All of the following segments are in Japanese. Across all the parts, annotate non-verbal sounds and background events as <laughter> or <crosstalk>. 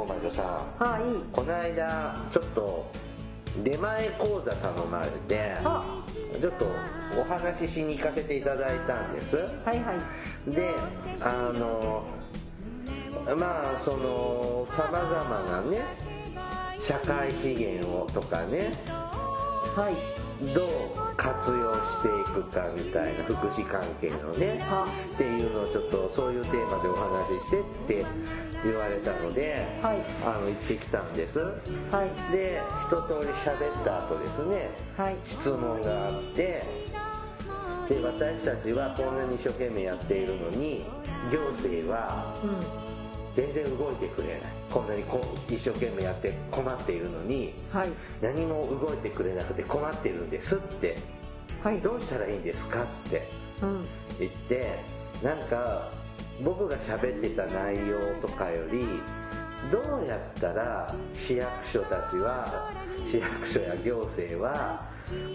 大魔女さん。はい。この間ちょっと出前講座頼まれてあ。ちょっとお話ししに行かせていただいたんです。はいはい。であのまあそのさまざまなね社会資源をとかねはい。どう活用していくかみたいな福祉関係のねはっていうのをちょっとそういうテーマでお話ししてって言われたので、はい。あの行ってきたんです。はい。で一通り喋った後ですねはい。質問があってで私たちはこんなに一生懸命やっているのに行政はうん。全然動いてくれない。こんなにこう一生懸命やって困っているのにはい。何も動いてくれなくて困ってるんですって。はい。どうしたらいいんですかってうん。言ってなんか僕が喋ってた内容とかよりどうやったら市役所たちは市役所や行政は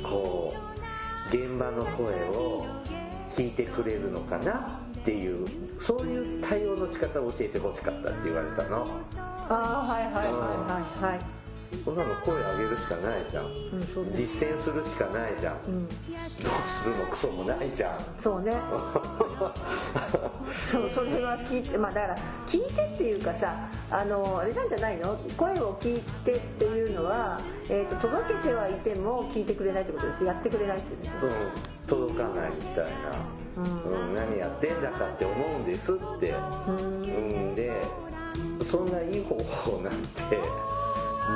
こう現場の声を聞いてくれるのかなっていうそういう対応の仕方を教えてほしかったって言われたの。ああはいはいはいはいはい。そんなの声上げるしかないじゃん、うんそうね。実践するしかないじゃん、うん。どうするもクソもないじゃん。そうね <laughs> そうそれは聞いてまあだから聞いてっていうかさあのあれなんじゃないの？声を聞いてっていうのは、えー、と届けてはいても聞いてくれないってことですやってくれないって言うんですよ。うん、届かないみたいな、うん。何やってんだかって思うんですって、うん、でそんないい方法なんて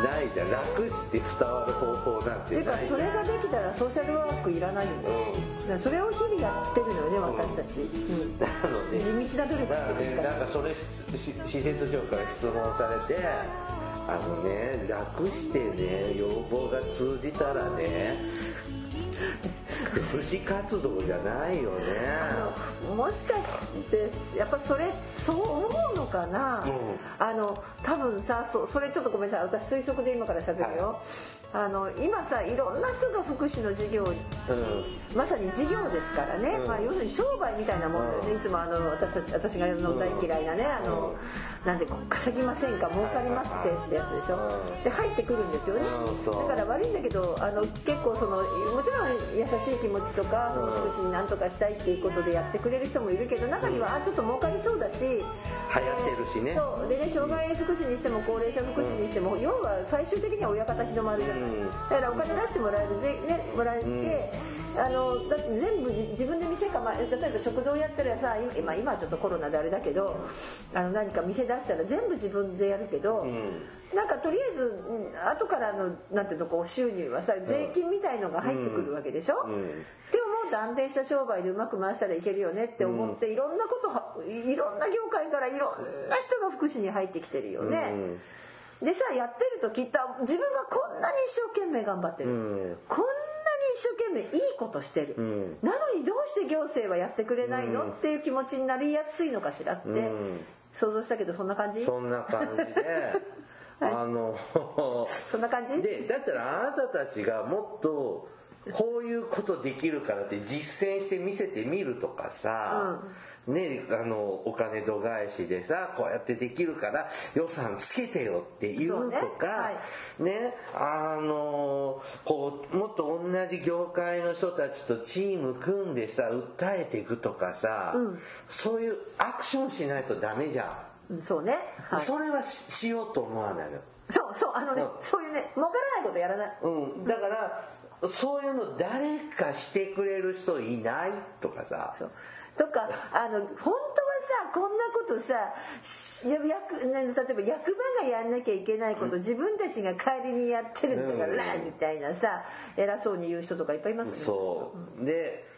ないじゃん。楽して伝わる方法なんていうかてないじゃんそれができたらソーシャルワークいらないよね。うだからそれを日々やってるのよね私たち、うん。ん、なので。地道な努力だからねっていうしかな。いなんかそれし施設長から質問されてあのね楽してね要望が通じたらね福祉活動じゃないよねもしかしてやっぱそれそう思うのかな、うん。あの多分さそそれちょっとごめんなさい。私推測で今から喋るよ、あの今さいろんな人が福祉の事業うん。まさに事業ですからね、うん。まあ、要するに商売みたいなもんだよね、うん。いつもあの私たち私があの大嫌いなねあの、なんで稼ぎませんか？儲かりますってってやつでしょ、うん。で入ってくるんですよね、だから悪いんだけどあの結構そのもちろん優しい気持ちとかその福祉に何とかしたいっていうことでやってくれる人もいるけど中にはあちょっと儲かりそうだし。流行ってるしね。そう。でね障害福祉にしても高齢者福祉にしても、要は最終的には親方日の丸じゃない、うん。だからお金出してもらえるぜ、ね、もらえて、あのだって全部自分で店かま例えば食堂やったらさ今今はちょっとコロナであれだけどあの何か店出したら全部自分でやるけど、んなんかとりあえずうん後からのなんていうのこう収入はさ税金みたいのが入ってくるわけでしょ、ん。でももう安定した商売でうまく回したらいけるよねって思って、いろんなことはいろんな業界からいろんな人が福祉に入ってきてるよね。でさやってるときっと自分がこんなに一生懸命頑張ってる、うん。こんなに一生懸命いいことしてる、ん。なのにどうして行政はやってくれないの、うん。っていう気持ちになりやすいのかしらって、うん。想像したけどそんな感じ？そんな感じで、<laughs> あの <laughs> そんな感じ？でだったらあなたたちがもっとこういうことできるからって実践して見せてみるとかさ、ねあのお金度外視でさこうやってできるから予算つけてよっていうとそうね。かはねあのこうもっと同じ業界の人たちとチーム組んでさ訴えていくとかさ、そういうアクションしないとダメじゃん。うんそうね、はい、そそれはししようと思わないの？うそうあのね、うん。そういうね儲からないことやらない。うん。だから、そういうの誰かしてくれる人いない？とかさ。そう。とかあの本当はさこんなことさし役ね例えば役場がやんなきゃいけないこと、自分たちが代わりにやってるんだから、みたいなさ偉そうに言う人とかいっぱいいますよね。そう。で、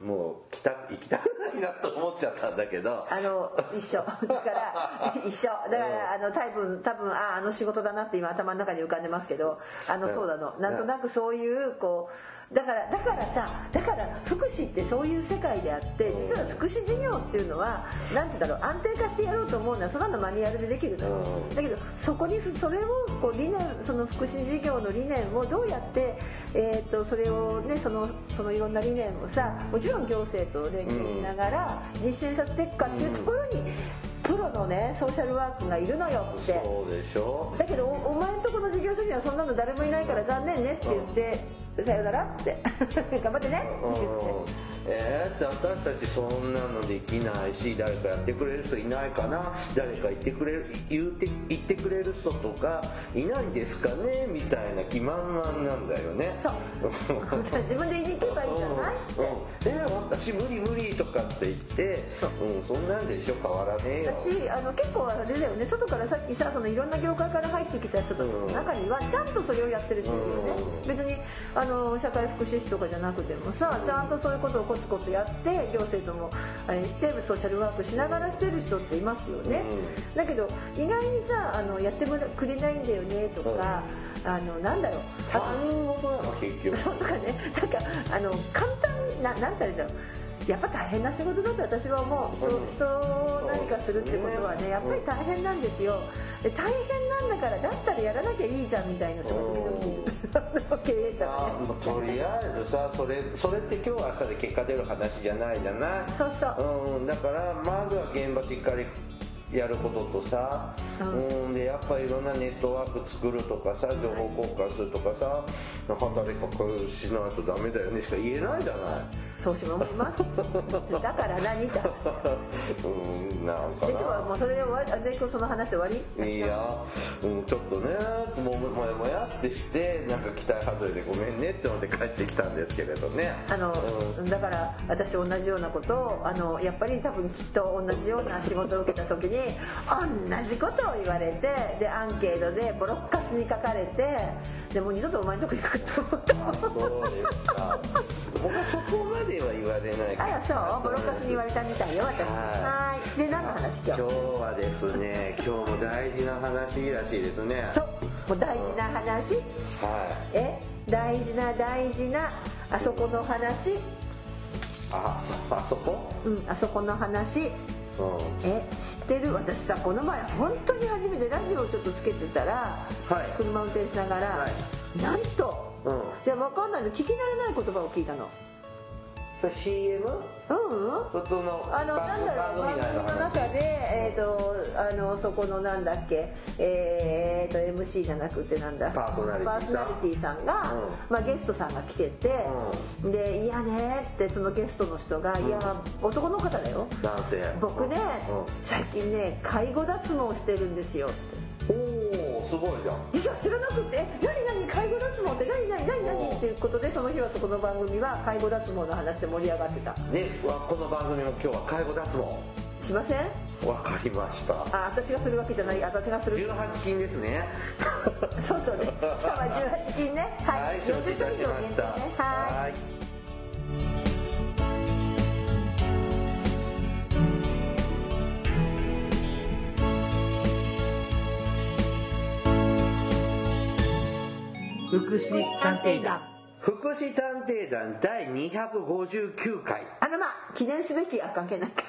もう来た行きたくないなと思っちゃったんだけど。あの <laughs> 一緒。だから一緒。だからあの多分多分ああの仕事だなって今頭の中に浮かんでますけどあのそうなの。なんとなくそういうこうだからだからさだから福祉ってそういう世界であって実は福祉事業っていうのは何て言うんだろう安定化してやろうと思うのはそんなのマニュアルでできるのよ、だけどそこにそれをこう理念その福祉事業の理念をどうやって、えー、とそれをねそのそのいろんな理念をさもちろん行政と連携しながら実践させていくかっていうところに、プロのねソーシャルワークがいるのよって。そうでしょ。だけどお前んとこの事業所にはそんなの誰もいないから残念ねって言ってさよならって。<laughs> 頑張ってねって言って。えー、って私たちそんなのできないし誰かやってくれる人いないかな？誰か言ってくれる言って言ってくれる人とかいないんですかね？みたいな気満々なんだよね。そう。自分で言いに行けばいいじゃない、うん。うん、えー、私無理無理とかって言ってう。ん、そんなんでしょ？変わらねえよ。私あの結構あれだよね。外からさっきさそのいろんな業界から入ってきた人の中にはちゃんとそれをやってる人いるよね、うん、別にあの社会福祉士とかじゃなくてもさちゃんとそういうことをコツコツやって行政ともあれしてソーシャルワークしながらしてる人っていますよね、うん、だけど意外にさあのやってもくれないんだよねとか、うん、あのなんだろう。他人事なの結局そうとかね。なんかあの簡単にななんて言うんだろうやっぱ大変な仕事だと私は思う。人人何かするってことはねやっぱり大変なんですよ。で大変なんだからだったらやらなきゃいいじゃんみたいな仕事々経営者はねとりあえずさそれそれって今日は明日で結果出る話じゃないじゃな。いそうそう、うん、だからまずは現場しっかりやることとさ、うん、うんでやっぱいろんなネットワーク作るとかさ情報交換するとかさ働きかけしないとダメだよねしか言えないじゃないそうし思います。だから何って話うんなんかな。で今日はもうそれで終わり。で今日その話終わり？いや、うん、ちょっとねももやもやってしてなんか期待外れでごめんねって思って帰ってきたんですけれどね。あの、うん、だから私同じようなことをあのやっぱり多分きっと同じような仕事を受けた時に同じことを言われてでアンケートでボロッカスに書かれてでも二度とお前のとこ行くと思った。そうですか。僕はそこまでは言われないあらそう。ボロカスに言われたみたいよ私。はい。で何の話今日？今日はですね今日も大事な話らしいですね。そう。もう大事な話、はい。え？大事な大事なあそこの話？ああそこ？うんあそこの話え知ってる？私さこの前本当に初めてラジオをちょっとつけてたら、はい、車運転しながら、はい、なんと、うん、じゃあ分かんないの聞き慣れない言葉を聞いたの。それ CM? うん。普通のあのなんだろう番組の中でえっ、ー、とあのそこのなんだっけえっ、ー、と MC じゃなくてなんだ。パーソナリティさん。が、うん、まあ、ゲストさんが来てて、うん、で「いやね」ってそのゲストの人が「うん、いや男の方だよ。男性。僕ね、最近ね介護脱毛してるんですよ」おおすごいじゃん。実は知らなくて「何何介護脱毛って何何何何?」っていうことでその日はそこの番組は介護脱毛の話で盛り上がってた。ねこの番組も今日は介護脱毛。しません？わかりました。あ私がするわけじゃない。私がする。18金ですね。そうそうね。今日は18金ね。はい、はい、承知いたしました、ね、はい福祉探偵団。福祉探偵団第259回。あらま記念すべきあ関係ないか。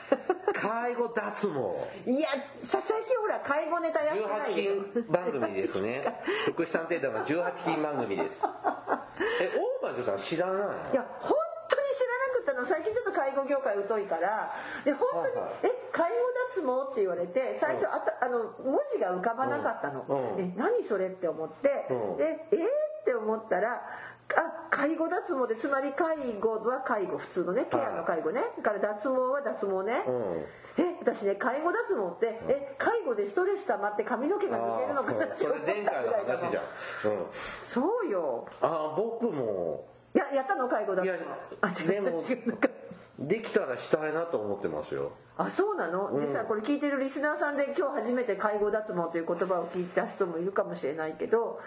介護脱毛。いやさ最近ほら介護ネタやってない18金番組ですね。福祉探偵団は18金番組です。え大魔女さん知らないいや本当に知らなくったの。最近ちょっと介護業界疎いから。で本当に、はいはい、え介護脱毛って言われて最初あたあの文字が浮かばなかったの、うん。うん、え何それって思って、うん、でえー？って思ったらあ介護脱毛でつまり介護は介護普通のねケアの介護ね。だから脱毛は脱毛ね、うん、え私ね介護脱毛って、え介護でストレス溜まって髪の毛が抜けるのかなそれ前回の話じゃん、うん、そうよ。あ僕も。ややったの？介護脱毛。あ違う違う。できたらしたいなと思ってますよ。あそうなの、うん、でさこれ聞いてるリスナーさんで今日初めて介護脱毛という言葉を聞いた人もいるかもしれないけど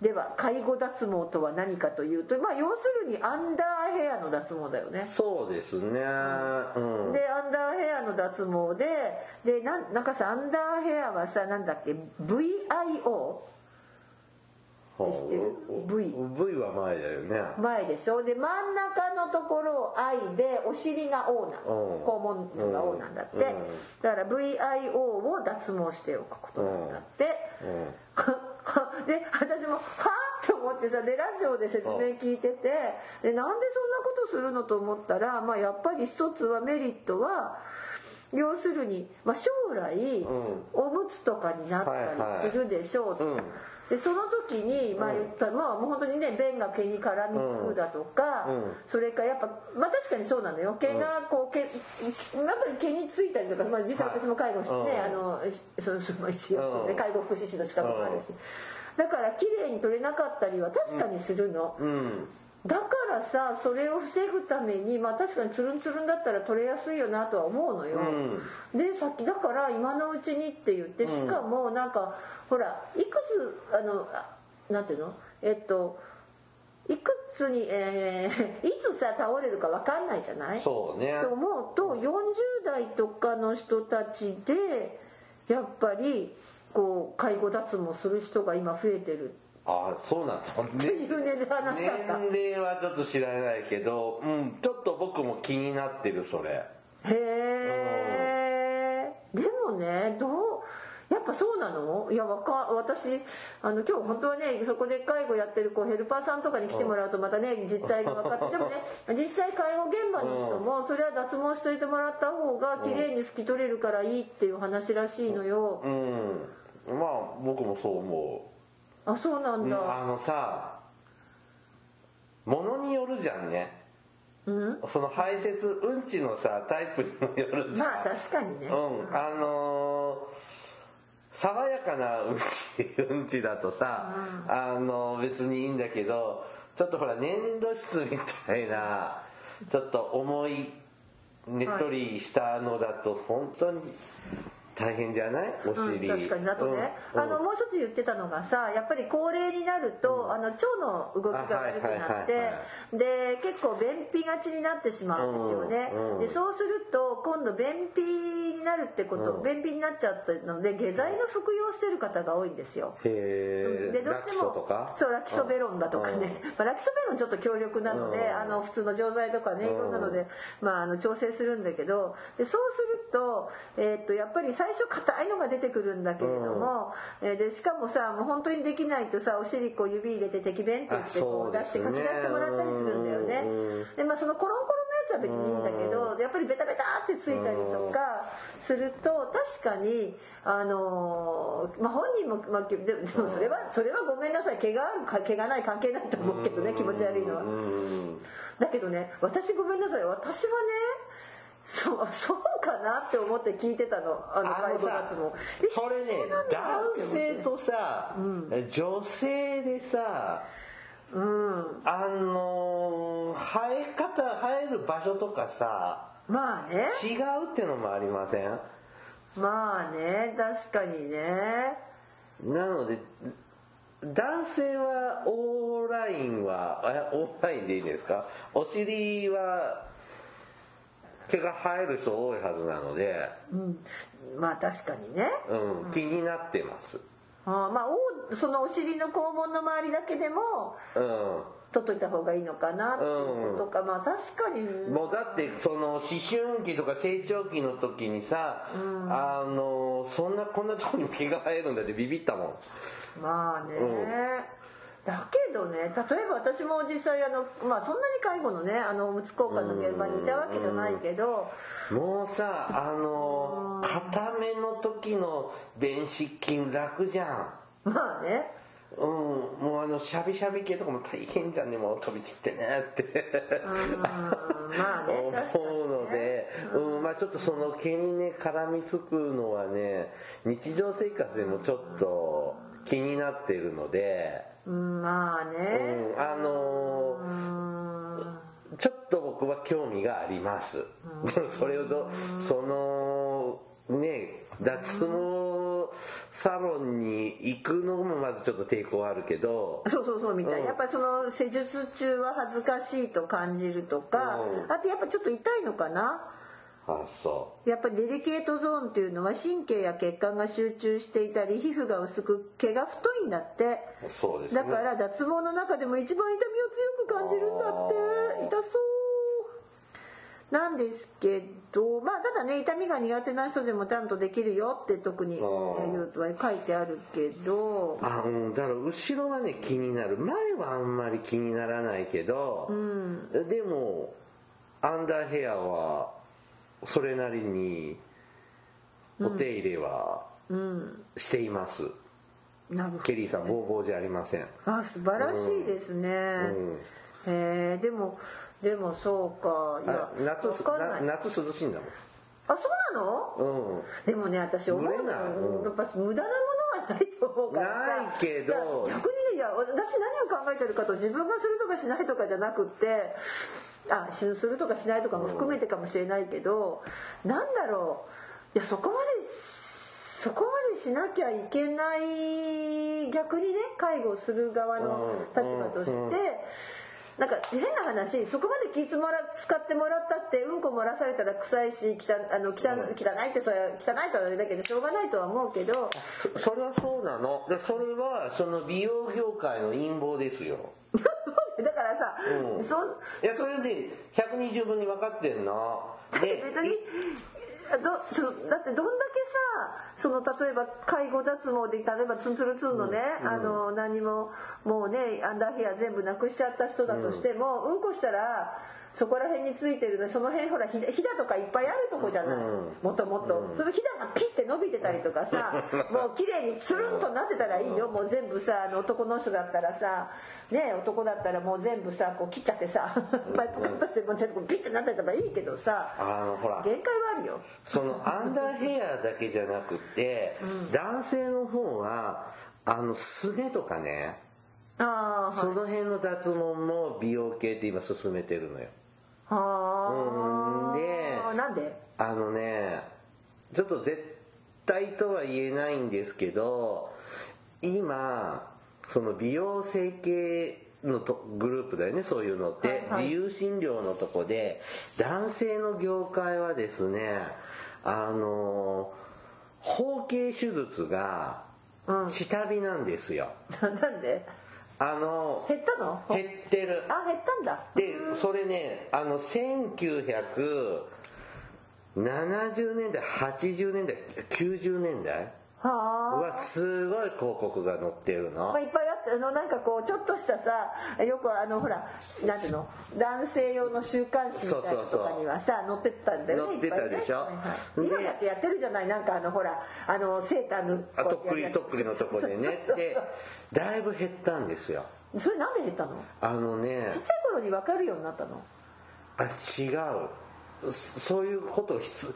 では介護脱毛とは何かというとまあ要するにアンダーヘアの脱毛だよね。そうですね、うん、でアンダーヘアの脱毛ででなんなんかさアンダーヘアはさなんだっけ VIO 知ってる？V V は前だよね。前でしょ？で真ん中のところを I でお尻が O なの。うん。肛門のが O なんだって。うん。だから VIO を脱毛しておくことなんだってうん <laughs> <laughs> で私もはあと思ってさでラジオで説明聞いててでなんでそんなことするのと思ったら、まあ、やっぱり一つはメリットは要するに、まあ、将来、ん。おむつとかになったりするでしょうと、はいはいでその時にまあ言ったら、まあもう本当にね便が毛に絡みつくだとか、うん。うんそれからやっぱまあ確かにそうなのよ。毛がこう毛やっぱり毛についたりとか、まあ、実際私も介護してね、はいあのそのその一応ねうん。介護福祉士の資格もあるし、だから綺麗に取れなかったりは確かにするの。うん。だからさそれを防ぐためにまあ確かにつるんつるんだったら取れやすいよなとは思うのよ、でさっきだから今のうちにって言ってしかもなんか、ほらいくつあのあなんていうの？えっといくつに、えー <laughs> いつさ倒れるか分かんないじゃない？そうね。と思うと40代とかの人たちでやっぱりこう介護脱毛する人が今増えてる。あそうなんだっていうね話だった。年齢はちょっと知らないけど、うん、ちょっと僕も気になってるそれ。へえ、でもねどうやっぱそうなの？いやわか私あの今日本当はねそこで介護やってるこうヘルパーさんとかに来てもらうとまたね実態が分かってでもね実際介護現場の人もそれは脱毛しといてもらった方が綺麗に拭き取れるからいいっていう話らしいのよ。うん。まあ僕もそう思あそうなんう、だあのさものによるじゃんね。うん？その排泄うんちのさタイプにもよるじゃん。まあ確かにね。うん。あのー爽やかなうんちうんちだとさ、あの別にいいんだけどちょっとほら粘土質みたいなちょっと重いねっとりしたのだと本当に大変じゃない？おうん、尻、確かに。あとね、うんあのもう一つ言ってたのがさやっぱり高齢になると、あの腸の動きが悪くなって、で結構便秘がちになってしまうんですよね、うんうん。でそうすると今度便秘になるってこと、うん。便秘になっちゃったので下剤の服用してる方が多いんですよ。へえでどうしてもそうラキソベロンだとかね、<laughs> まあ、ラキソベロンちょっと強力なので、うん。あの普通の錠剤とかねいうんろんなので、まあ、あの調整するんだけどでそうすると,、えーっとやっぱり最初硬いのが出てくるんだけれども、えーでしかもさもう本当にできないとさお尻こう指入れて滴便って言ってこう出して書き出してもらったりするんだよね。うんでまあそのコロンコロンのやつは別にいいんだけどやっぱりベタベタってついたりとかすると確かにあのーまあ本人も、まあ、ででもそれはそれはごめんなさい。毛があるか毛がない関係ないと思うけどね気持ち悪いのは。うん。だけどね私ごめんなさい。私はねそうそうかなって思って聞いてたの。あの介護脱毛えそれね男性とさ、女性でさうん。あのー生え方生える場所とかさまあね。違うってのもありません？まあね確かにね。なので男性はオーラインはえオーラインでいいですか？お尻は毛が生える人多いはずなので、うん。まあ確かにね。うん、気になってます。あーまあおそのお尻の肛門の周りだけでもうん。取っといた方がいいのかなっていうことか、まあ確かに。もうだってその思春期とか成長期の時にさ、あのそんなこんなとこにも毛が生えるんだってビビったもん。まあね、だけどね例えば私も実際あの、まあ、そんなに介護のねあのおむつ交換の現場にいたわけじゃないけど、もうさあの固めの時の電子筋楽じゃん。まあね。うん。もうあのシャビシャビ系とかも大変じゃんねもう飛び散ってねって。うんまあね <laughs> 思うので、うん、まあちょっとその毛にね絡みつくのはね日常生活でもちょっと気になっているので、うんまあうねん、あのうんちょっと僕は興味があります。それをど、その、ね、脱毛サロンに行くのもまずちょっと抵抗あるけど。そうそうそうみたい、うん。やっぱりその施術中は恥ずかしいと感じるとか、うん。あとやっぱちょっと痛いのかな？あそやっぱりデリケートゾーンっていうのは神経や血管が集中していたり皮膚が薄く毛が太いんだって。うそうですね。だから脱毛の中でも一番痛みを強く感じるんだって。痛そう。なんですけどまあただね痛みが苦手な人でもちゃんとできるよって特にえうとは書いてあるけど。あうんだから後ろはね気になる。前はあんまり気にならないけど、でもアンダーヘアはそれなりにお手入れはしています、なるほどケリーさんボーボーじゃありません。あ素晴らしいですね、へえでもでもそうか。いやあ夏夏涼しいんだあそうなの？もんうん。でもね私思うの無理なうん。やっぱ無駄なものはないと思うからさ。ないけど。逆にねいや私何を考えてるかと自分がするとかしないとかじゃなくってあしするとかしないとかも含めてかもしれないけど、なんだろう。いやそこまでそこまでしなきゃいけない逆にね介護する側の立場として、なんか変な話そこまで気使もら使ってもらったってうんこ漏らされたら臭いし汚あの汚汚いってそれは汚いとはあれだけどしょうがないとは思うけどそそれはそうなの。でそれはその美容業界の陰謀ですよ <laughs> うん。そん。いやそれで120分に分かってんの。で別にどそだってどんだけさその例えば介護脱毛で例えばツンツルツンのね、あの何ももうねアンダーヘア全部なくしちゃった人だとしても、うん、こしたらそこら辺についてるのその辺ほらひだひだとかいっぱいあるとこじゃない、うん。もともと、そのひだがピッて伸びてたりとかさ <laughs> もう綺麗につるんとなってたらいいよ。もう全部さあの男の人だったらさね男だったらもう全部さこう切っちゃってさパイプカットしてもう全部ピッてなってたらいいけどさあのほら。限界はあるよ。そのアンダーヘアだけじゃなくて、男性の方はあのすねとかねああその辺の脱毛も美容系って今進めてるのよはあうん。でなんで？あのねちょっと絶対とは言えないんですけど今その美容整形のとグループだよねそういうのって、はいはい。自由診療のとこで男性の業界はですねあの包茎手術がうん。下火なんですよ、<laughs> なんで？あの減ったの？減ってる。あ減ったんだ。でそれねあの1970年代80年代90年代はあ。はすごい広告が載ってるの。まあ、いっぱいあってあのなんかこうちょっとしたさよくあのほらなんていうの？男性用の週刊誌みたいなのとかにはさ載ってたんだよね載ってたでしょ？いっぱいね。はいはいで今だってやってるじゃない？なんかあのほらあのセーターのあとっくりとっくりのとこでね。でだいぶ減ったんですよ。それなんで減ったの？あのね。ちっちゃい頃に分かるようになったの？あ違う。そそういうことを必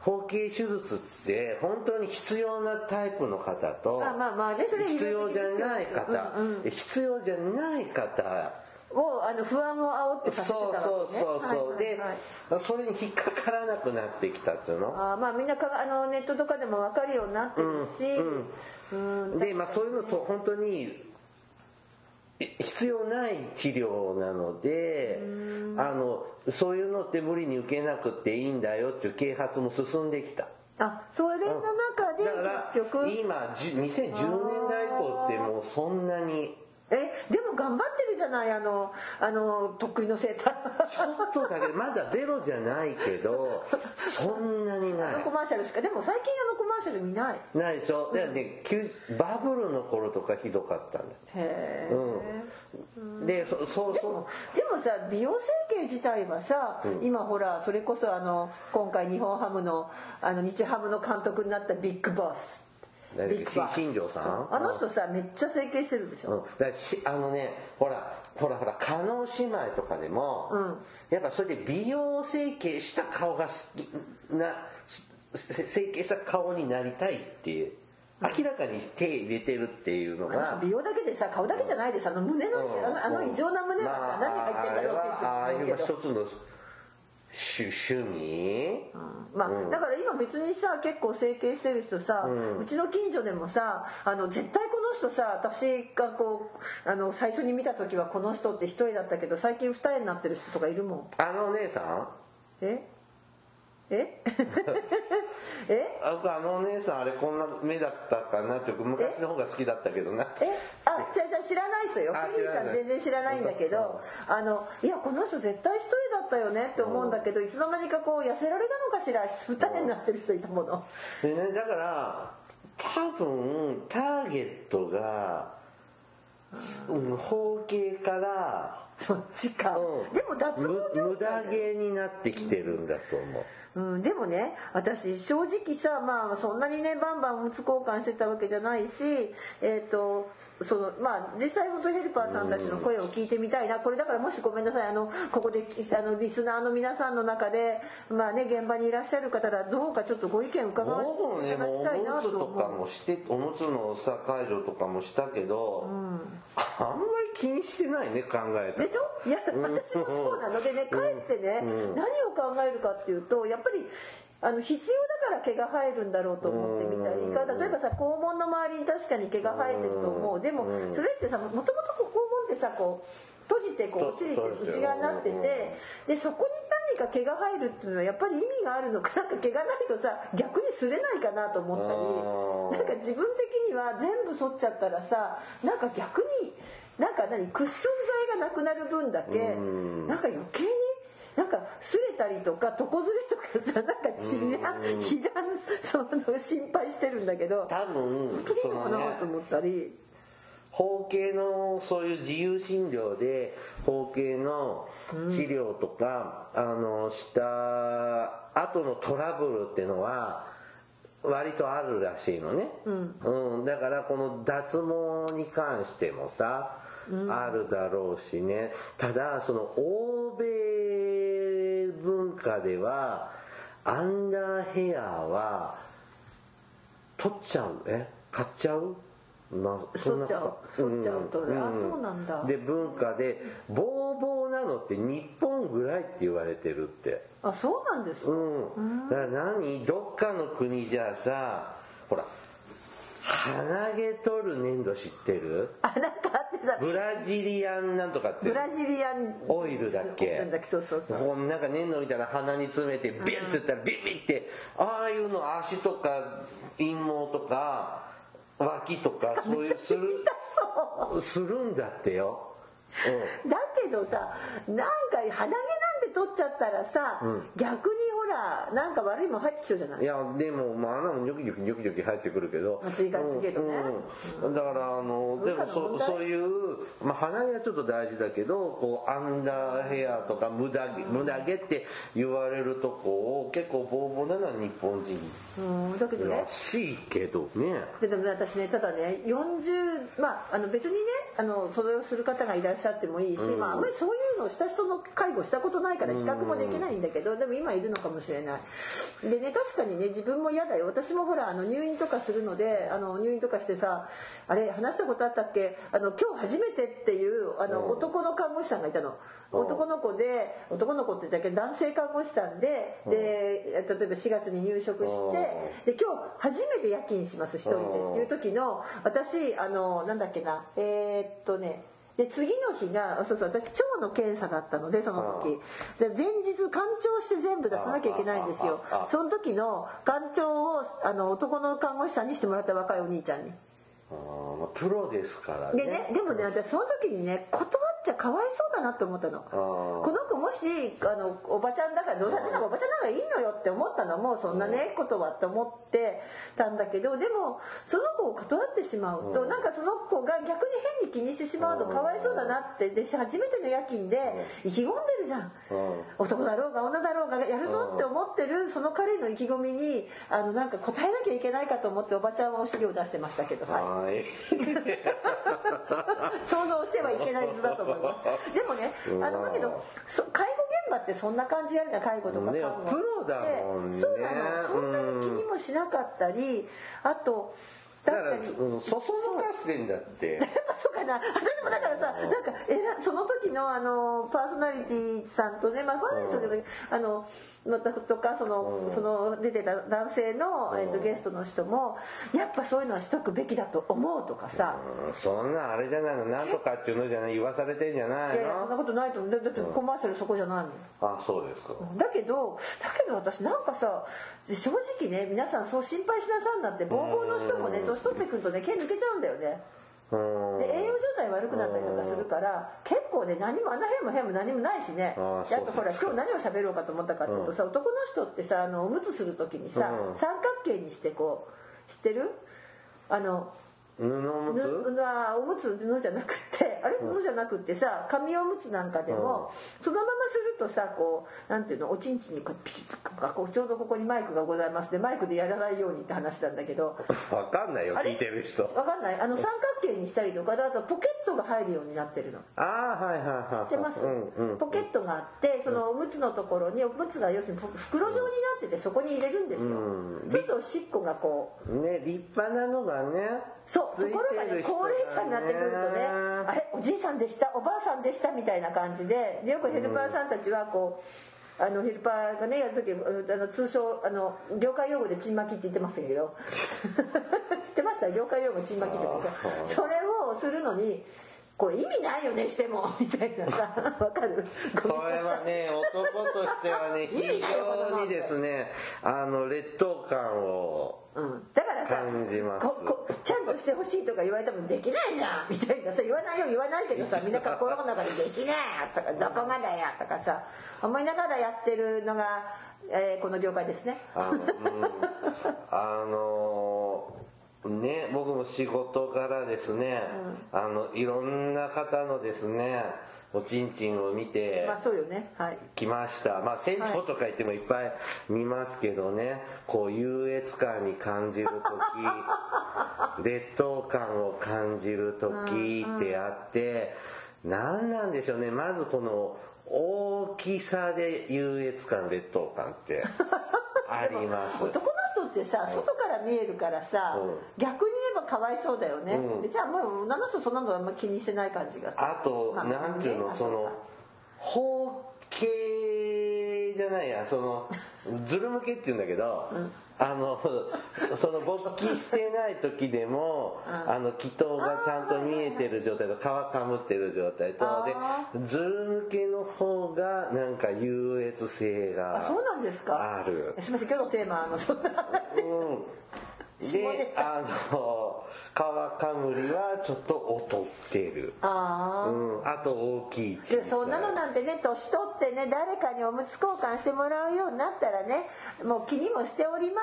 包茎手術って本当に必要なタイプの方とあまあまあねそれ必要じゃない方、必要じゃない方をあの不安を煽ってさせてたね。そうそうそう、でそれに引っかからなくなってきたっていうの？あーまあみんなかあのネットとかでも分かるようになってるし、うんでまあそういうのと本当にい必要ない治療なのであのそういうのって無理に受けなくていいんだよっていう啓発も進んできた。あそれの中でだから結局。今じゅ2010年代以降ってもうそんなにえでも頑張ってるじゃないあのあのとっくりのセーター。ちょっとだけまだゼロじゃないけどそんなにない。あのコマーシャルしかでも最近あのコマーシャル見ない。ないでしょ？だからね急バブルの頃とかひどかったんだよ。へえ、でそそうでもそでもさ美容整形自体はさ、今ほらそれこそあの今回日本ハムのあの日ハムの監督になったビッグボス誰だっけ新庄さん？あの人さめっちゃ整形してるでしょ、う、うん、だしあのねほらほらほら加納姉妹とかでも、うん。やっぱそれで美容整形した顔が好きなせ整形した顔になりたいっていう明らかに手入れてるっていうのが、美容だけでさ顔だけじゃないでさあの胸の、うん。あの異常な胸は何入ってんだろうってあああいう思うけど一つの趣趣味、うん。まあ、だから今別にさ結構整形してる人さ、うちの近所でもさあの絶対この人さ私がこうあの最初に見た時はこの人って一重だったけど最近二重になってる人とかいるもん。あのお姉さん？え？え？<laughs> え？ああのお姉さんあれこんな目だったかな？って昔の方が好きだったけどな。え？あじゃじゃ知らない人よ。あフリーさん全然知らないんだけどあのいやこの人絶対一重だったよねって思うんだけどいつの間にかこう痩せられたのかしら？二重になってる人いたもの。でねだから多分ターゲットが、うん、包茎からそっちか、うん。でも脱毛む無駄毛になってきてるんだと思う。うん、でもね私正直さまあそんなにねバンバンおむつ交換してたわけじゃないしえっ、とそのまあ実際本当ヘルパーさんたちの声を聞いてみたいな。これだからもしごめんなさいあのここであのリスナーの皆さんの中でまあね現場にいらっしゃる方らどうかちょっとご意見伺わせ僕もていただねもうきたいなおむつとと思う。かもしておむつのさ解除とかもしたけど、あんまり気にしてないね考えたら。でしょ？いや私もそうなの。でねかえってね、何を考えるかっていうとやっぱりあの必要だから毛が生えるんだろうと思ってみたりか例えばさ肛門の周りに確かに毛が生えてると思う。でもそれってさもともと肛門ってさこう閉じてこうお尻って内側になっててでそこに何か毛が生えるっていうのはやっぱり意味があるのか <laughs> なんか毛がないとさ逆に擦れないかなと思ったりなんか自分的には全部剃っちゃったらさなんか逆になんか何クッション材がなくなる分だけなんか余計になんか擦れたりとか床ずれとかさ <laughs> なんか治療被弾その心配してるんだけど多分本当にいいのかなと思ったり。包茎のそういう自由診療で包茎の治療とか、あのした後のトラブルっていうのは割とあるらしいのね、うん。だからこの脱毛に関してもさ、あるだろうしね。ただその欧米文化ではアンダーヘアは取っちゃう？え？買っちゃう？まあ、剃っちゃう剃っちゃうとあそうなんだ。で文化でボーボーなのって日本ぐらいって言われてるって。あそうなんですか、うん。だから何？どっかの国じゃさほら鼻毛取る粘土知ってる？あなんかあってさブラジリアンなんとかって。ブラジリアンオイルだっけ？なんだっけ？そうそうそう。なんか粘土みたいな鼻に詰めてビュッてやったらビッビッってああいうの足とか陰毛とか脇とかそういうするするんだってよ、だけどさなんか鼻毛取っちゃったらさ、逆にほらなんか悪いもん入ってきそうじゃない？うん、いやでもまあ穴もニョキニョキニョキニョキ入ってくるけど。暑いがちけどね。うんうん。だからあのでもそそういう、まあ、鼻毛はちょっと大事だけどこうアンダーヘアとか無駄毛無駄毛って言われるとこを結構ボーボーなのは日本人うんだけどね。らしいけどね。ででもね私ねただね40まああの別にねあのそれをする方がいらっしゃってもいいし、まああんまりそういうのをした人の介護したことないから比較もできないんだけど、でも今いるのかもしれない。でね確かにね自分も嫌だよ。私もほらあの入院とかするのであの入院とかしてさあれ話したことあったっけ？あの今日初めてっていうあの男の看護師さんがいたの。男の子で男の子って言ったけ？ど男性看護師さんでで例えば4月に入職してで今日初めて夜勤します一人でっていう時の私あのなんだっけな？えーっとねで次の日がそうそう私腸の検査だったのでその時。で前日肝腸して全部出さなきゃいけないんですよ。その時の肝腸をあの男の看護師さんにしてもらった若いお兄ちゃんに。ああプロですからね。でねでもね私その時にね断っちゃかわいそうだなって思ったの。ー。この子もしあのおばちゃんだからどうせ私なんかおばちゃんなんかいいのよって思ったのもそんなねことはって思ってたんだけどでもその子を断ってしまうとなんかその子が逆に変に気にしてしまうとかわいそうだなってで初めての夜勤で意気込んでるじゃん。うん。男だろうが女だろうがやるぞって思ってるその彼の意気込みにあのなんか答えなきゃいけないかと思っておばちゃんはお尻を出してましたけど。はい。は <laughs> い想像してはいけない図だと思います。でもね、あのだけど、そ介護現場ってそんな感じやるじゃん、介護とかね看護。ってプロだもんね。そうなの、そんなに気にもしなかったり、あと。だから、うん、そそのかしてんだって。そう。<laughs> かな。私もだからささなんかえらその時のあのパーソナリティさんとねまあファンですけどあのまたとかそのその出てた男性のえっとゲストの人もやっぱそういうのはしとくべきだと思うとかさ。うん。そんなあれじゃないの。なんとかっていうのじゃない言わされてんじゃないいやいやそんなのことないと思う。だだってコマーシャルそこじゃないもんあそうですか。だけどだけど私なんかさ正直ね皆さんそう心配しなさんなってボーボーの人もね年取ってくるとね毛抜けちゃうんだよね。うんで栄養状態悪くなったりとかするから結構ね何もあんな部屋も部屋も何もないしね。あとほら今日何を喋ろうかと思ったかっていうとさ男の人ってさあのおむつする時にさうん。三角形にしてこう知ってる？あの布おむぬつおむつ布じゃなくってあれ布じゃなくってさ紙おむつなんかでも、そのままするとさこうなんていうのおちんちんにこうピシッとかこうちょうどここにマイクがございます。でマイクでやらないようにって話なんだけど。わかんないよ聞いてる人。わかんない？あの三角形にしたりとかであとポケットが入るようになってるの。ああはいはいはいはい知ってます、うんうんポケットがあってそのおむつのところにおむつが要するに袋状になっててそこに入れるんですよ、うん。ちょっとおしっこがこう。ね立派なのがね。そうところがね高齢者になってくるとねあれおじいさんでしたおばあさんでしたみたいな感じででよくヘルパーさんたちはこうあのヘルパーがねやる時あの通称あの業界用語でチン巻きって言ってましたけど。<laughs> 知ってました？業界用語チン巻きってそれをするのにこれ意味ないよねしても。<laughs> みたいなさ <laughs> わかる？それはね男としてはね <laughs> 非常にですねあの劣等感をうん、だからさ感じます。ここちゃんとしてほしいとか言われてもできないじゃん。みたいなさ言わないよ言わないけどさみんな心の中で「できない!」とか「どこがだよ!」とかさ思いながらやってるのが、えーこの業界ですね。あのね僕も仕事柄ですね、あのいろんな方のですねおちんちんを見てまあそうよね。はい。きました。まあ船長とか言ってもいっぱい見ますけどねこう優越感に感じる時 <laughs> 劣等感を感じる時ってあって何なんでしょうね。まずこの大きさで優越感劣等感って <laughs> あります。男の人ってさ外から見えるからさ、うん。逆に言えばかわいそうだよね、うん。別にあんまり女の人そんなのあんま気にしてない感じがあと、まあなんていうのねその包茎じゃないやそのズル向けって言うんだけど、あのその勃起してない時でも、あの気筒がちゃんと見えてる状態と皮かむってる状態とであズル向けの方がなんか優越性があそうなんですか？ある。すみません今日のテーマあのそんな話。でうんでタあの皮かむりはちょっと劣ってる。ああ、うん、あと大きいでそんなのなんてね年取ってね誰かにおむつ交換してもらうようになったらねもう気にもしておりま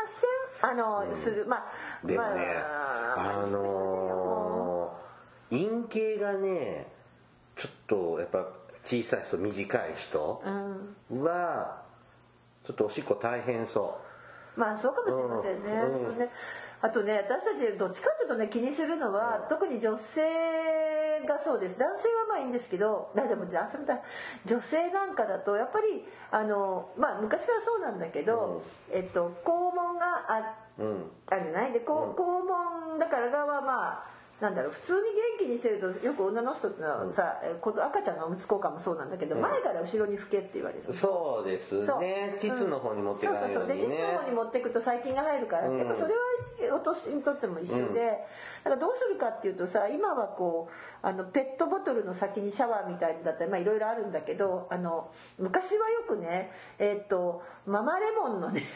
せん。あの、する。まあでもね、まあのー、陰茎がねちょっとやっぱ小さい人短い人はちょっとおしっこ大変そまあそうかもしれませんね,、うん。ねあとね私たちどっちかっていうとね気にするのは、特に女性がそうです。男性はまあいいんですけどだでも男性みたい女性なんかだとやっぱりあのまあ昔からそうなんだけど、えっと肛門があう、うん、あるじゃない？でこう肛門だから側はまあなんだろう普通に元気にしてるとよく女の人ってのはさ、えこの赤ちゃんのおむつ交換もそうなんだけど、前から後ろに拭けって言われるそうですそう。ね膣の方に持っていかないようにそうそうそう。で膣のね方に持っていくと細菌が入るから、うん。やっぱそれはお年にとっても一緒で、だからどうするかっていうとさ今はこうあのペットボトルの先にシャワーみたいだったりまあいろいろあるんだけどあの昔はよくねえっ、とママレモンのね。<laughs>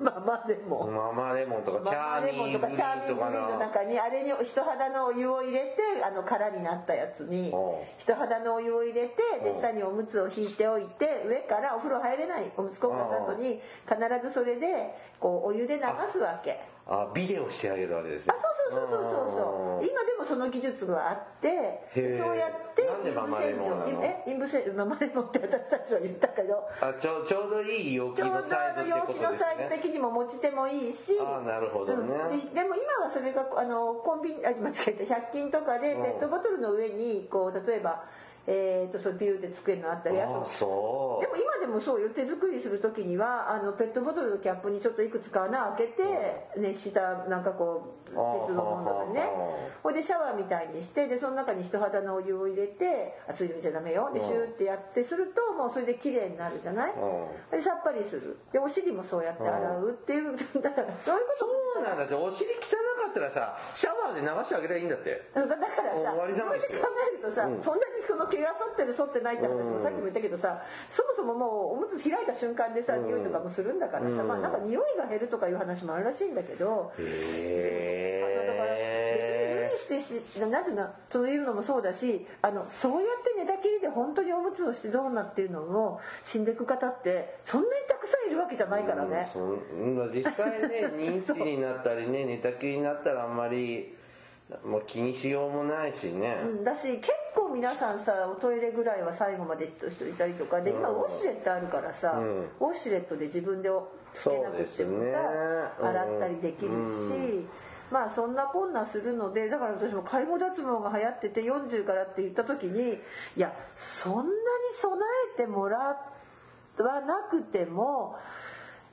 ママレモン、ママレモンとかチャーママレモンミーグリとかチャーミーングリーンのな中にあれに人肌のお湯を入れてあの空になったやつに人肌のお湯を入れてで下におむつを引いておいて上からお風呂入れないおむつ交換した後に必ずそれでこうお湯で流すわけ。あビデオしてあげるわけですね。あそうそうそうそうそう今でもその技術があってそうやってなんでママレモンなの？え陰部洗浄ママレモンって私たちは言ったけど。あちょちょうどいい容器ちょうどのサイズって容器ことですのサイズね的にも持ち手もいいし。あなるほどね。うん。ででも今はそれがあのコンビニあ間違えた。100均とかでうん。ペットボトルの上にこう例えばえー、とそうピューってつけるのあったりあとでも今でもそうよ手作りする時にはあのペットボトルのキャップにちょっといくつか穴開けて熱したなんかこう鉄のものでね。ほいでシャワーみたいにしてでその中に人肌のお湯を入れて熱いの見ちゃダメよ。でシューってやってするともうそれで綺麗になるじゃない？でさっぱりする。でお尻もそうやって洗うっていう。<laughs> だからそういうこと。そうなんだって。お尻汚かったらさシャワーで流してあげればいいんだって。だからさ終わりなんで考えるとさ、そんなにその毛が剃ってる剃ってないって話もさっきも言ったけどさそもそももうおむつ開いた瞬間でさ匂いとかもするんだからさ、まあなんか匂いが減るとかいう話もあるらしいんだけど、へあのだから別に無理してしなんていうのそういうのもそうだしあのそうやって寝たきりで本当におむつをしてどうなっていうのを死んでいく方ってそんなにたくさんいるわけじゃないからね。そん実際ね <laughs> 認知になったりね寝たきりになったらあんまりもう気にしようもないしね、うん、だし結構皆さんさおトイレぐらいは最後までしといたりとかで今ウォシュレットあるからさ、うん。ウォシュレットで自分でつけなくてもそうですね。さ、洗ったりできるし、まあそんなこんなするのでだから私も介護脱毛が流行ってて40からって言った時にいやそんなに備えてもらわなくても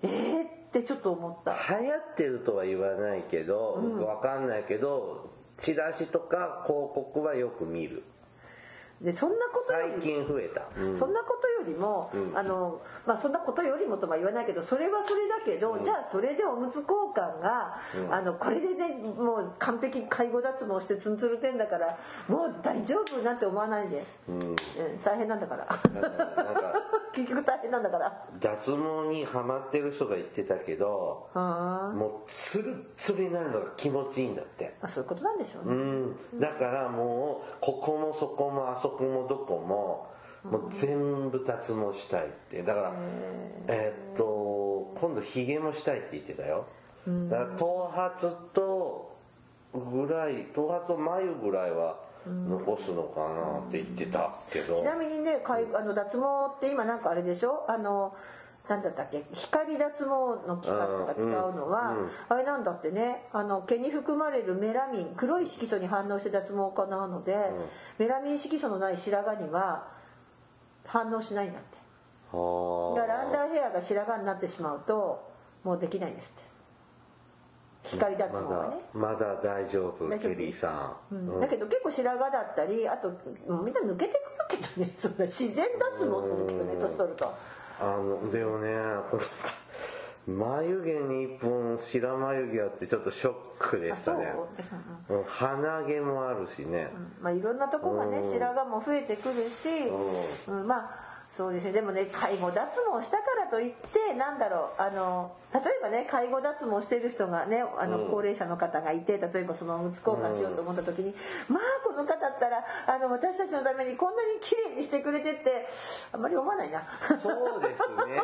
えー、ってちょっと思った。流行ってるとは言わないけど、わかんないけどチラシとか広告はよく見るでそんなことより最近増えた、うん。そんなことよりも、あのまあそんなことよりもとは言わないけどそれはそれだけど、じゃあそれでおむつ交換が、あのこれでねもう完璧介護脱毛してツンツルてんだからもう大丈夫なんて思わないで、うん。大変なんだから。<laughs> 結局大変なんだから。脱毛にハマってる人が言ってたけどあもうツルッツルになるのが気持ちいいんだって。あそういうことなんでしょううね、ん。だからもうここもそこもあそこもどこももう全部脱毛したいって。だからえーっと今度ヒゲもしたいって言ってたよ。だから頭髪とぐらい頭髪と眉ぐらいは残すのかなって言ってたけど。ちなみにねかいあの脱毛って今なんかあれでしょ？あのなんだったっけ？光脱毛の機械とか使うのは、あれなんだってね。あの毛に含まれるメラミン黒い色素に反応して脱毛を行うので、メラミン色素のない白髪には反応しないんだって。はだからアンダーヘアが白髪になってしまうともうできないんですって。光脱毛まはね。だまだ大丈夫ケリーさん、うん。だけど結構白髪だったりあともうみんな抜けてくるけどね。そんな自然脱毛するけどね年取るとあのでもね眉毛に一本白眉毛あってちょっとショックでしたね。うん鼻毛もあるしね、まあいろんなとこがね白髪も増えてくるし、うん、まあそうですね。でもね介護脱毛したからといってなんだろうあの例えばね介護脱毛してる人がねあの高齢者の方がいて例えばそのおむつ交換しようと思った時に、まあこの方だったらあの私たちのためにこんなに綺麗にしてくれてってあんまり思わないな。そうですね。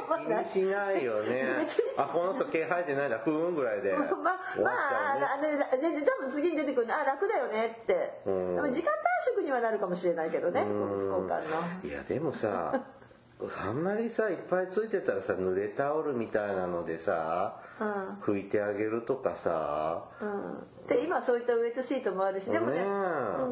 気にしないよね。<laughs> あこの人毛生えてないな。ふーんぐらいで。<laughs> まあ、まあ、あの、全然多分次に出てくるの、あ、楽だよねって。でうん。も時間短縮にはなるかもしれないけどね、おむつ交換の。いやでもさ <laughs> あんまりさいっぱいついてたらさ濡れタオルみたいなのでさ、拭いてあげるとかさ、うん、で今そういったウエットシートもあるしでもねね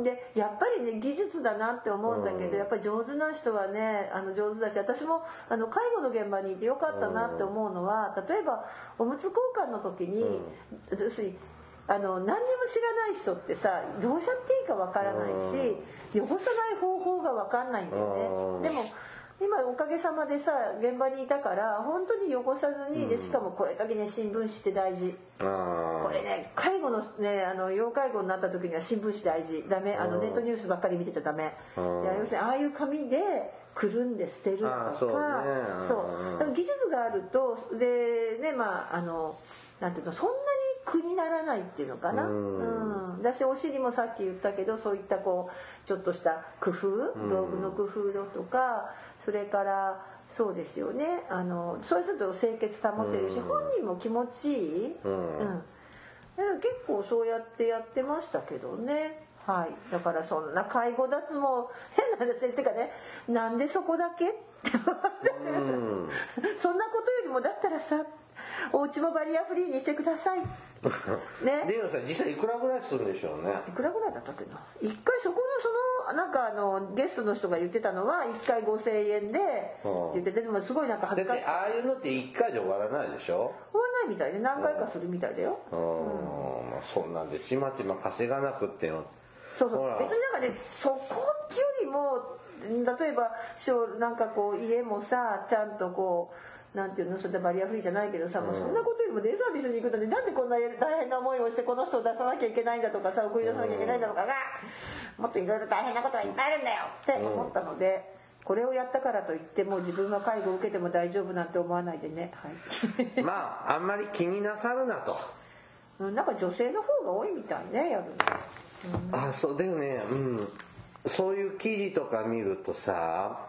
でやっぱりね技術だなって思うんだけど、やっぱり上手な人はねあの上手だし私もあの介護の現場にいてよかったなって思うのは例えばおむつ交換の時に、要するにあの何にも知らない人ってさどうしちゃっていいかわからないし、汚さない方法がわかんないんだようん。ね。でも今おかげさまでさ現場にいたから本当に汚さずにでしかもこれだけね新聞紙って大事。あこれね介護のねあの要介護になった時には新聞紙大事。ダメ。あのネットニュースばっかり見てちゃダメ。要するにああいう紙でくるんで捨てるとか。あそうね。そう。技術があるとでねまああのなんていうのそんなに苦にならないっていうのかな。うんだしお尻もさっき言ったけどそういったこうちょっとした工夫道具の工夫だとかそれからそうですよね。あのそうすると清潔保てるし本人も気持ちいい、うん。結構そうやってやってましたけどね。はい。だからそんな介護脱毛変な話っていうかねなんでそこだけって思って <laughs> そんなことよりもだったらさお家もバリアフリーにしてください。<laughs> ね。で実際いくらぐらいするんでしょうね？いくらぐらいだったっけな一回そこのそのなんかあのゲストの人が言ってたのは1回5000円で言っててでもすごいなんか恥ずかしい。ああいうのって1回で終わらないでしょ？終わらないみたいで何回かするみたいだよ。うん、まあそんなんでちまちま稼がなくってよ。そうそう。別になんかねそこよりも例えばしょなんかこう家もさちゃんとこうなんていうのそれでバリアフリーじゃないけどさ、もうそんなことよりもデイサービスに行くのになんでこんな大変な思いをしてこの人を出さなきゃいけないんだとかさ送り出さなきゃいけないんだとかが、もっといろいろ大変なことがいっぱいあるんだよって思ったので、これをやったからといっても自分が介護を受けても大丈夫なんて思わないでね。はい。まああんまり気になさるなと。うんなんか女性の方が多いみたいねやるのあそうだよね。うん。そういう記事とか見るとさ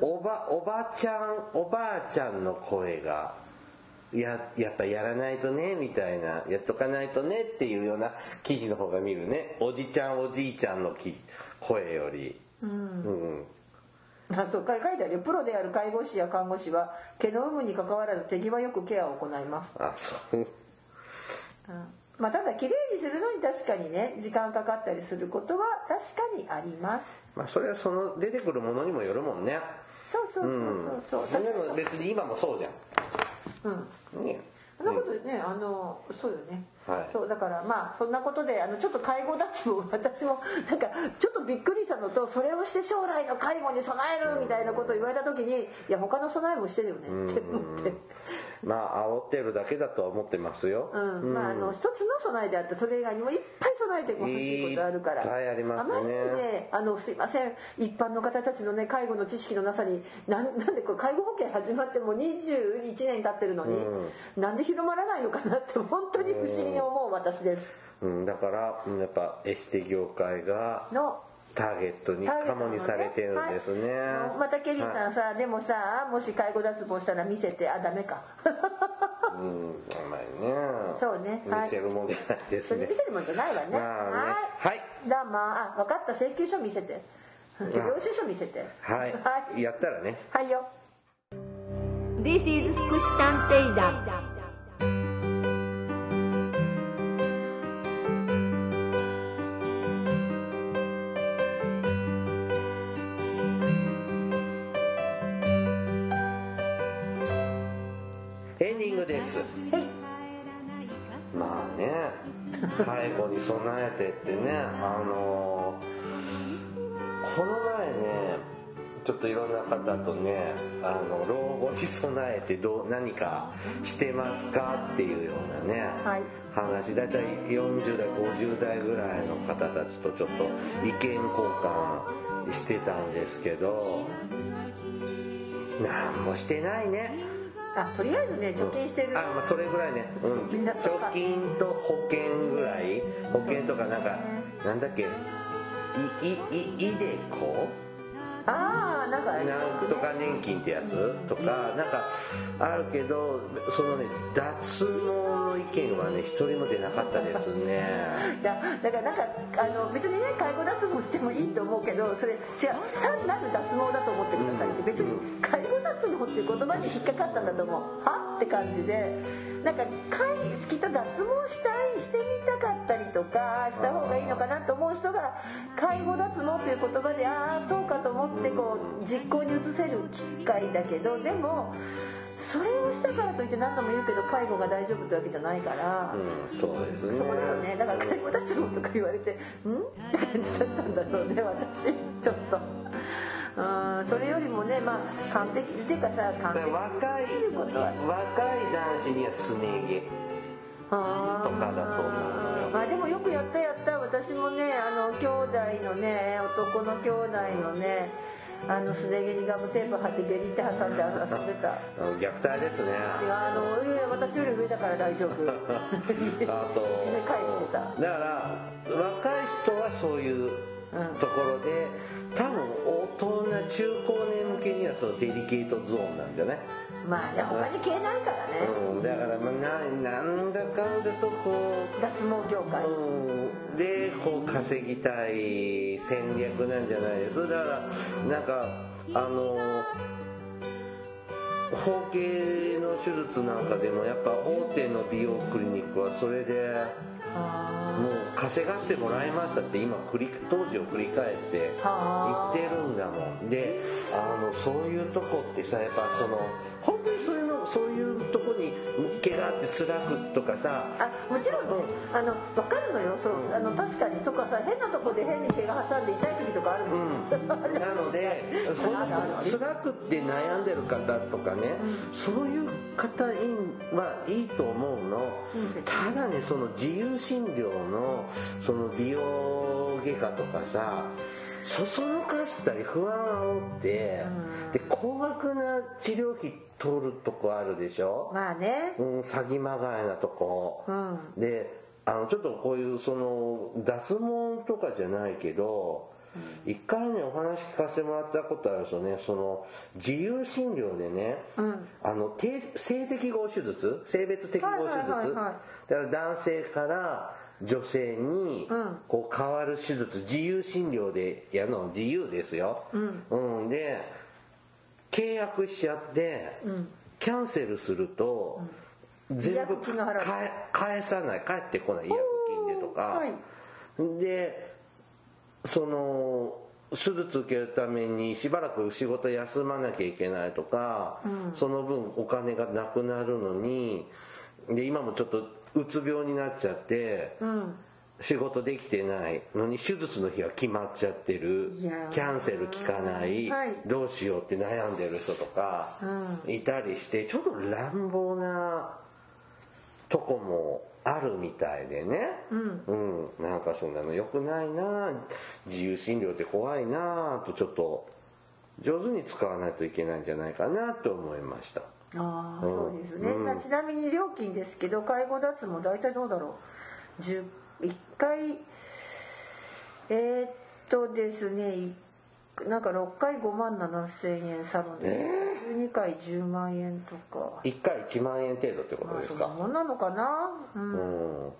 おばおばちゃんおばあちゃんの声がややっぱやらないとねみたいなやっとかないとねっていうような記事の方が見るね。おじちゃんおじいちゃんのき声より。うん、あそう書いてあるよ。プロである介護士や看護師は毛の有無にかかわらず手際よくケアを行います、あそう。うん。まあ、ただ綺麗にするのに確かにね時間かかったりすることは確かにあります。まあそれはその出てくるものにもよるもんね。そうそうそうそうそう、でも別に今もそうじうん。ゃん。ね。そんなことでね、あのそうよね、はい。そうだからまあそんなことであのちょっと介護脱毛 <laughs> 私もなんかちょっとびっくりしたのとそれをして将来の介護に備えるみたいなことを言われた時にいや他の備えもしてるよねって思って。まあ煽ってるだけだとは思ってますよ、うん、まああの一つの備えであってそれ以外にもいっぱい備えてほしいことあるから。いありますね。まりにねあのすいません。一般の方たちのね介護の知識のなさになん <laughs> なんでこれ介護保険始まってもう21年経ってるのに、なんで広まらないのかなって本当に不思議に思う私です。うん、だからうんやっぱエステ業界がのターゲットにカモにされてるんですね、はい。またケリーさんさ、でもさもし介護脱毛したら見せてあダメか。うんあんまりね。そうね。はい。見せるもんじゃないですね。それ見せるもんじゃないわね、まあね。はい。はい。どうも。あ分かった。請求書見せて。領収書見せて。はい、はい。やったらね。はいよ。This is 福祉探偵団。エンディングです。まあね。介護に備えてってね。あのこの前ねちょっといろんな方とねあの老後に備えてどう何かしてますかっていうようなね、はい。話大体40代50代ぐらいの方たちとちょっと意見交換してたんですけど何もしてないねあとりあえずね貯金してる、あまあそれぐらいね、うん、貯金と保険ぐらい。保険とかなんかなんだっけ？いいいいでこああなんかなんとか年金ってやつ？とかなんかあるけどそのね脱毛の意見はね一人も出なかったですね。<laughs> いやだからなんかあの別にね介護脱毛してもいいと思うけどそれ違う単なる脱毛だと思ってくださいって別に介護脱毛っていう言葉に引っかかったんだと思う。は？って感じで。なんか介きっと脱毛したいしてみたかったりとかした方がいいのかなと思う人が介護脱毛という言葉でああそうかと思ってこう実行に移せる機会だけどでもそれをしたからといって何度も言うけど介護が大丈夫ってわけじゃないから。うんそうですね。そこだよね。だから介護脱毛とか言われて「ん?」って感じだったんだろうね私。ちょっとうんそれよりもねまあ完璧っていうかさ完璧。に若い若い男子にはすね毛。とかだと思うまあでもよくやったやった。私もねあの兄弟のね男の兄弟のねあのすね毛にガムテープ貼ってベリって挟んで遊んでた。うん虐待ですね。違うあの私より上だから大丈夫。<laughs> あと締め返してた。だから若い人はそういうところで、多分大人中高年向けにはそのデリケートゾーンなんじゃない？まあね他に消えないからね。うん、だからまあななんだかんだとこ脱毛業界。う、うん、でこう稼ぎたい戦略なんじゃない？ですだからなんかあの包茎の手術なんかでもやっぱ大手の美容クリニックはそれでもう稼がせてもらいましたって今当時を振り返って言ってるんだもん。であのそういうとこってさやっぱその本当にそういうのそういうとこに毛があって辛くとかさ。あもちろん、うん、あの分かるのよ。そう、あの確かに。とかさ変なとこで変に毛が挟んで痛い時とかあるもん、うん、<laughs> なのでその辛くって悩んでる方とかね、うん、そういう方はいいと思うの、ただねその自由診療のその美容外科とかさそそのかしたり不安を煽って、で高額な治療費取るとこあるでしょ？まあね、うん、詐欺まがいなとこ、うん、であのちょっとこういうその脱毛とかじゃないけど一回ねお話聞かせてもらったことあるんですよねその自由診療でね、うん、あの性適合手術？性別適合手術、だから男性から女性にこう変わる手術自由診療でやるの自由ですよ、うん、うん、で契約しちゃって、うん、キャンセルすると、全部返さない。返ってこない。違約金でとか、はい、でその手術受けるためにしばらく仕事休まなきゃいけないとか、うん、その分お金がなくなるのにで今もちょっとうつ病になっちゃって、うん、仕事できてない。のに手術の日は決まっちゃってる。キャンセル効かない、はい、どうしようって悩んでる人とかいたりしてちょっと乱暴なとこもあるみたいでね、うん、うん、なんかそんなの良くないな。自由診療って怖いなとちょっと上手に使わないといけないんじゃないかなと思いました。ああ、そうですね、うん、ちなみに料金ですけど介護脱毛大体どうだろう？1回えー、っとですねなんか6回5万7千円サロンで、えー、12回10万円とか。1回1万円程度ってことですか、まあ、そんなのかな？うん、うん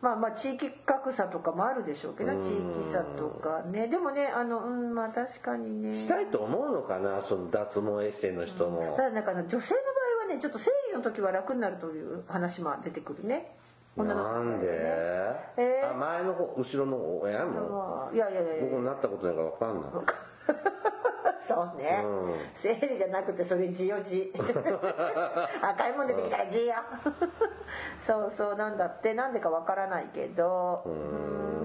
まあまあ地域格差とかもあるでしょうけど地域差とか。ねでもねあのうんまあ確かにね。したいと思うのかなその脱毛エッセイの人も、うん、だなんか女性の場合はねちょっと生理の時は楽になるという話も出てくるね。なんで、えー、あ前の方後ろの親も？いやいやいや僕なったことないから分かんない <laughs> そうね、うん、生理じゃなくてそれ字よ字赤いもん出てきたら字よそうそうなんだって。なんでかわからないけど。うん。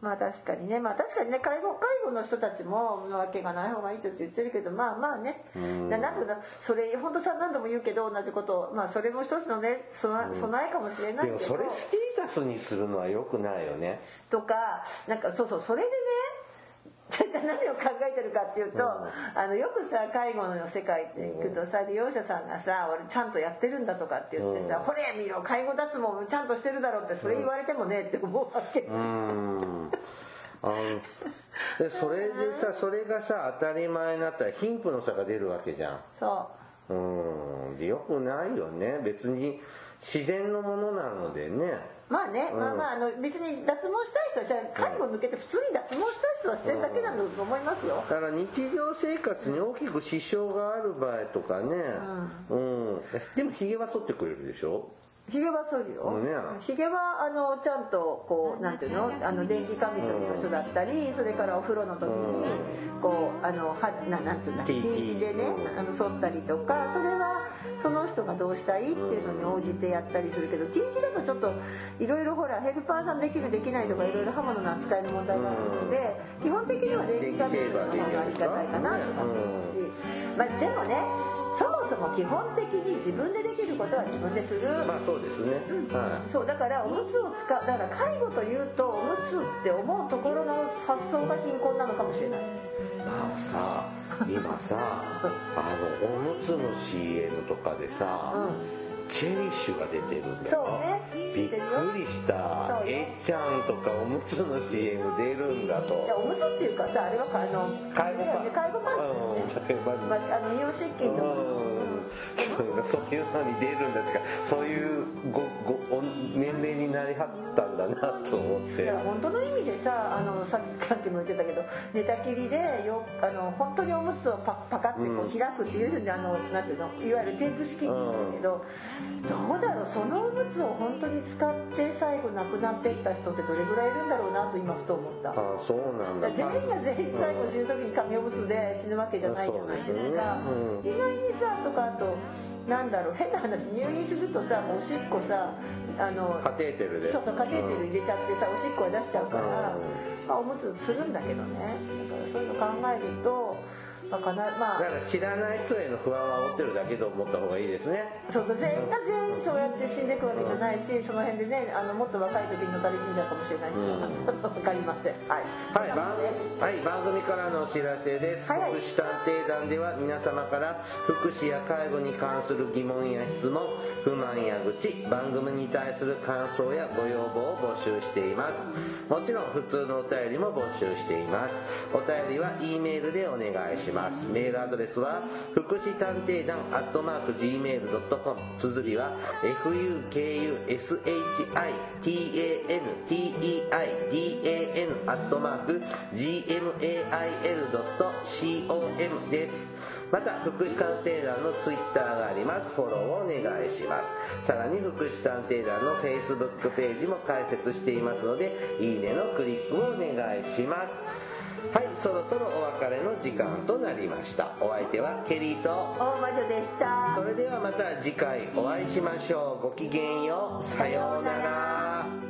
まあ確かにね。まあ確かにね。介護介護の人たちもわけがない方がいいと言ってるけど。まあまあね。なんとかそれ本当さ何度も言うけど同じこと。まあそれも一つのね備えかもしれないけど。それステータスにするのはよくないよね。とかなんかそうそう。それでね <laughs> 何を考えてるかっていうと、うん、あのよくさ介護の世界って行くとさ利用者さんがさ「俺ちゃんとやってるんだ」とかって言ってさ「ほ、うん、れ見ろ介護脱毛ちゃんとしてるだろ」ってそれ言われてもねって思うわけ。うん。あのでそれでさ <laughs> それがさ当たり前になったら貧富の差が出るわけじゃん。そう。うん。よくないよね。別に自然のものなのでねまあね、うん、まあまああの別に脱毛したい人はじゃあ介護抜けて普通に脱毛したい人はしてるだけなんだと思いますよ、だから日常生活に大きく支障がある場合とかね、うん、うん、でもひげは剃ってくれるでしょひげはそうよ、ね、ひげはあのちゃんとこうなんていうの？あの電気カミソリの人だったりそれからお風呂の時にこうあのはななんつうんだ T 字でねあの剃ったりとかそれはその人がどうしたいっていうのに応じてやったりするけど T 字だとちょっといろいろほらヘルパーさんできるできないとかいろいろ刃物の扱いの問題があるので基本的には電気カミソリの方がありがたいかなとか思うしまあでもねそもそも基本的に自分でできることは自分でする。まあそうですね、うん。はい、そうだからおむつを使うだから介護というとおむつって思うところの発想が貧困なのかもしれない。まあさ今さ <laughs> あのおむつの CM とかでさ、うん。チェリッシュが出てるんだよ。そうね。びっくりした。そうえっちゃんとかおむつの CM 出るんだと。いやおむつっていうかさあれはあの介護パン。ツですね、うん。まあ、あの乳湿菌の、うんそういうのに出るんだってかそういうごごお年齢になりはったんだなと思って。だから本当の意味でさあのさっきも言ってたけど寝たきりでよあの本当におむつをパパカってこう開くっていうふうにあのなんていうのいわゆるテープ式って言うんだけど、どうだろうそのおむつを本当に使って最後亡くなっていった人ってどれぐらいいるんだろうなと今ふと思った。ああそうなんだ。全員が全員最後死ぬ時に紙おむつで死ぬわけじゃないじゃないですか。うん。意外にさとかあとなんだろう変な話入院するとさおしっこさあのカテーテルで。そうそうカテーテル入れちゃってさおしっこは出しちゃうから、うん。まあ、おむつするんだけどね。だからそういうの考えると、まあ、かなまあだから知らない人への不安は煽ってるだけと思った方がいいですね。そう全員が全員そうやって死んでいくわけじゃないし、その辺でねあのもっと若い時にのたれ死んじゃうかもしれないし、うん。わかりません。はい。はい、はい、番組からのお知らせです。はいはい。福祉探偵団では皆様から福祉や介護に関する疑問や質問、不満や愚痴、番組に対する感想やご要望を募集しています。もちろん普通のお便りも募集しています。お便りは E メールでお願いします。メールアドレスは福祉探偵団アットマーク Gmail.com 綴りは fukushitanteidan アットマーク gmail.com です。また福祉探偵団のツイッターがあります。フォローをお願いします。さらに福祉探偵団の Facebook ページも開設していますのでいいねのクリックをお願いします。はいそろそろお別れの時間となりました。お相手はケリーと。大魔女でした。それではまた次回お会いしましょう。ごきげんよう。さようなら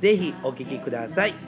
ぜひお聴きください。